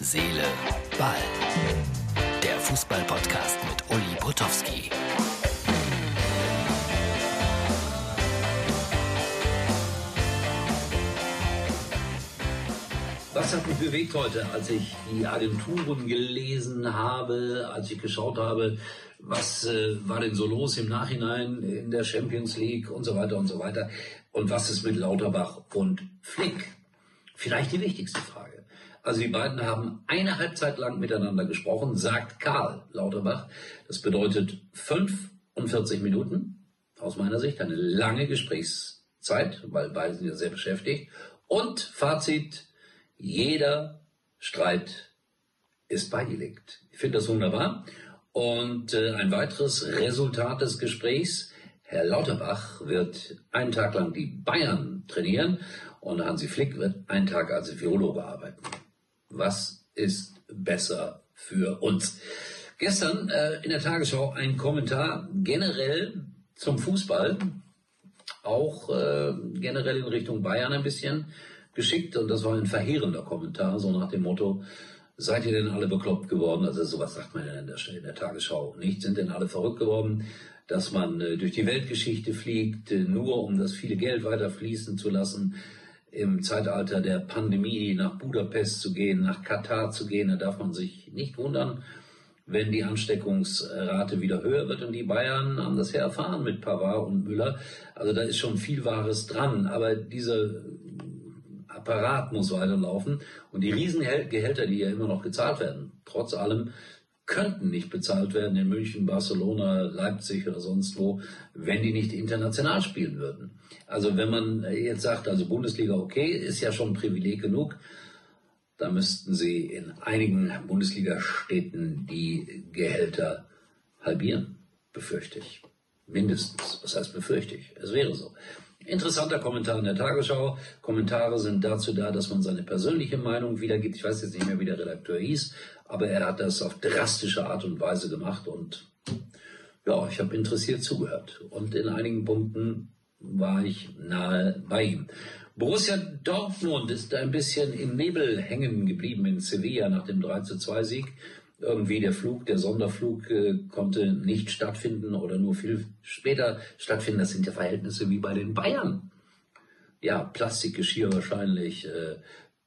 Seele, Ball. Der Fußball-Podcast mit Uli Potowski. Was hat mich bewegt heute, als ich die Agenturen gelesen habe, als ich geschaut habe, was äh, war denn so los im Nachhinein in der Champions League und so weiter und so weiter und was ist mit Lauterbach und Flick? Vielleicht die wichtigste Frage. Also die beiden haben eine Halbzeit lang miteinander gesprochen, sagt Karl Lauterbach. Das bedeutet 45 Minuten, aus meiner Sicht eine lange Gesprächszeit, weil beide sind ja sehr beschäftigt. Und Fazit, jeder Streit ist beigelegt. Ich finde das wunderbar. Und äh, ein weiteres Resultat des Gesprächs, Herr Lauterbach wird einen Tag lang die Bayern trainieren und Hansi Flick wird einen Tag als Virologe arbeiten. Was ist besser für uns? Gestern äh, in der Tagesschau ein Kommentar generell zum Fußball, auch äh, generell in Richtung Bayern ein bisschen geschickt und das war ein verheerender Kommentar, so nach dem Motto, seid ihr denn alle bekloppt geworden? Also sowas sagt man ja in der, in der Tagesschau nicht. Sind denn alle verrückt geworden, dass man äh, durch die Weltgeschichte fliegt, äh, nur um das viele Geld weiter fließen zu lassen? Im Zeitalter der Pandemie nach Budapest zu gehen, nach Katar zu gehen. Da darf man sich nicht wundern, wenn die Ansteckungsrate wieder höher wird. Und die Bayern haben das ja erfahren mit Pavard und Müller. Also da ist schon viel Wahres dran. Aber dieser Apparat muss weiterlaufen. Und die Riesengehälter, die ja immer noch gezahlt werden, trotz allem, könnten nicht bezahlt werden in München, Barcelona, Leipzig oder sonst wo, wenn die nicht international spielen würden. Also wenn man jetzt sagt, also Bundesliga okay, ist ja schon Privileg genug, da müssten sie in einigen Bundesliga-Städten die Gehälter halbieren, befürchte ich. Mindestens. Was heißt befürchte ich? Es wäre so. Interessanter Kommentar in der Tagesschau. Kommentare sind dazu da, dass man seine persönliche Meinung wiedergibt. Ich weiß jetzt nicht mehr, wie der Redakteur hieß, aber er hat das auf drastische Art und Weise gemacht und ja, ich habe interessiert zugehört. Und in einigen Punkten war ich nahe bei ihm. Borussia Dortmund ist ein bisschen im Nebel hängen geblieben in Sevilla nach dem 3 zu 2 Sieg irgendwie der Flug, der Sonderflug äh, konnte nicht stattfinden oder nur viel später stattfinden. Das sind ja Verhältnisse wie bei den Bayern. Ja, Plastikgeschirr wahrscheinlich, äh,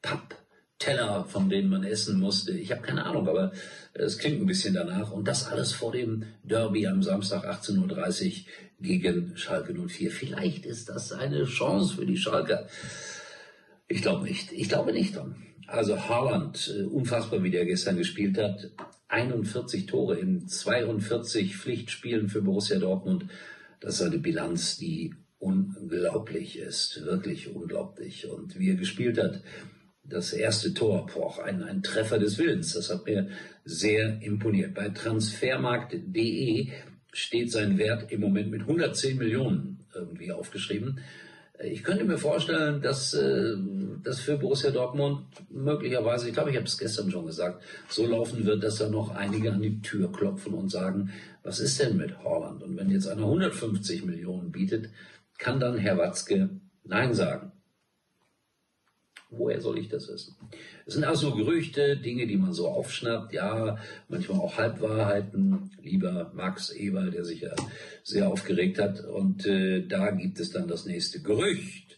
Pappteller, von denen man essen musste. Ich habe keine Ahnung, aber es klingt ein bisschen danach. Und das alles vor dem Derby am Samstag 18.30 Uhr gegen Schalke 04. Vielleicht ist das eine Chance für die Schalker. Ich glaube nicht. Ich glaube nicht dran. Also Haaland, äh, unfassbar, wie der gestern gespielt hat. 41 Tore in 42 Pflichtspielen für Borussia Dortmund. Das ist eine Bilanz, die unglaublich ist. Wirklich unglaublich. Und wie er gespielt hat, das erste Tor, boah, ein, ein Treffer des Willens. Das hat mir sehr imponiert. Bei transfermarkt.de steht sein Wert im Moment mit 110 Millionen irgendwie aufgeschrieben. Ich könnte mir vorstellen, dass äh, das für Borussia Dortmund möglicherweise, ich glaube, ich habe es gestern schon gesagt, so laufen wird, dass da noch einige an die Tür klopfen und sagen, was ist denn mit Holland? Und wenn jetzt einer 150 Millionen bietet, kann dann Herr Watzke Nein sagen. Woher soll ich das wissen? Es sind also Gerüchte, Dinge, die man so aufschnappt, ja, manchmal auch Halbwahrheiten. Lieber Max Eber, der sich ja sehr aufgeregt hat. Und äh, da gibt es dann das nächste Gerücht.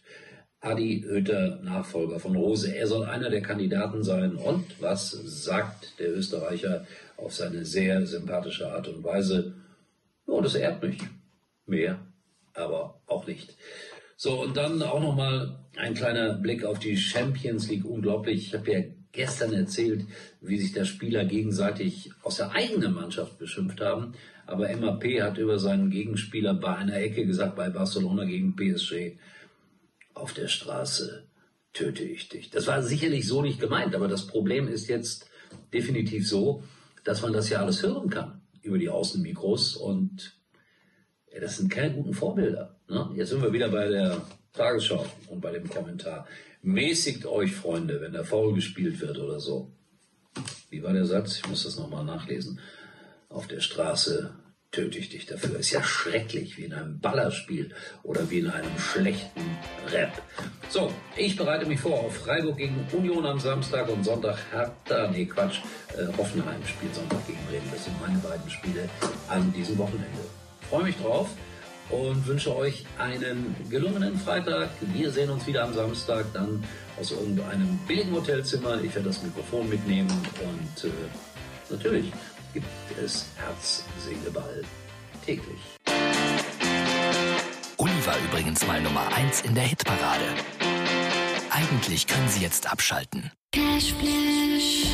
Adi Oether, Nachfolger von Rose. Er soll einer der Kandidaten sein. Und was sagt der Österreicher auf seine sehr sympathische Art und Weise? Oh, das ehrt mich. Mehr, aber auch nicht. So, und dann auch nochmal ein kleiner Blick auf die Champions League. Unglaublich. Ich habe ja gestern erzählt, wie sich da Spieler gegenseitig aus der eigenen Mannschaft beschimpft haben. Aber MAP hat über seinen Gegenspieler bei einer Ecke gesagt, bei Barcelona gegen PSG, auf der Straße töte ich dich. Das war sicherlich so nicht gemeint, aber das Problem ist jetzt definitiv so, dass man das ja alles hören kann über die Außenmikros und ja, das sind keine guten Vorbilder. Ne? Jetzt sind wir wieder bei der Tagesschau und bei dem Kommentar. Mäßigt euch, Freunde, wenn der Foul gespielt wird oder so. Wie war der Satz? Ich muss das nochmal nachlesen. Auf der Straße töte ich dich dafür. Ist ja schrecklich, wie in einem Ballerspiel oder wie in einem schlechten Rap. So, ich bereite mich vor auf Freiburg gegen Union am Samstag und Sonntag Hertha, nee Quatsch, äh, Hoffenheim spielt Sonntag gegen Bremen. Das sind meine beiden Spiele an diesem Wochenende. Freue mich drauf und wünsche euch einen gelungenen Freitag. Wir sehen uns wieder am Samstag, dann aus irgendeinem billigen Hotelzimmer. Ich werde das Mikrofon mitnehmen und äh, natürlich gibt es Herz, Seele, Ball täglich. Uli war übrigens mal Nummer 1 in der Hitparade. Eigentlich können Sie jetzt abschalten. Cashflash.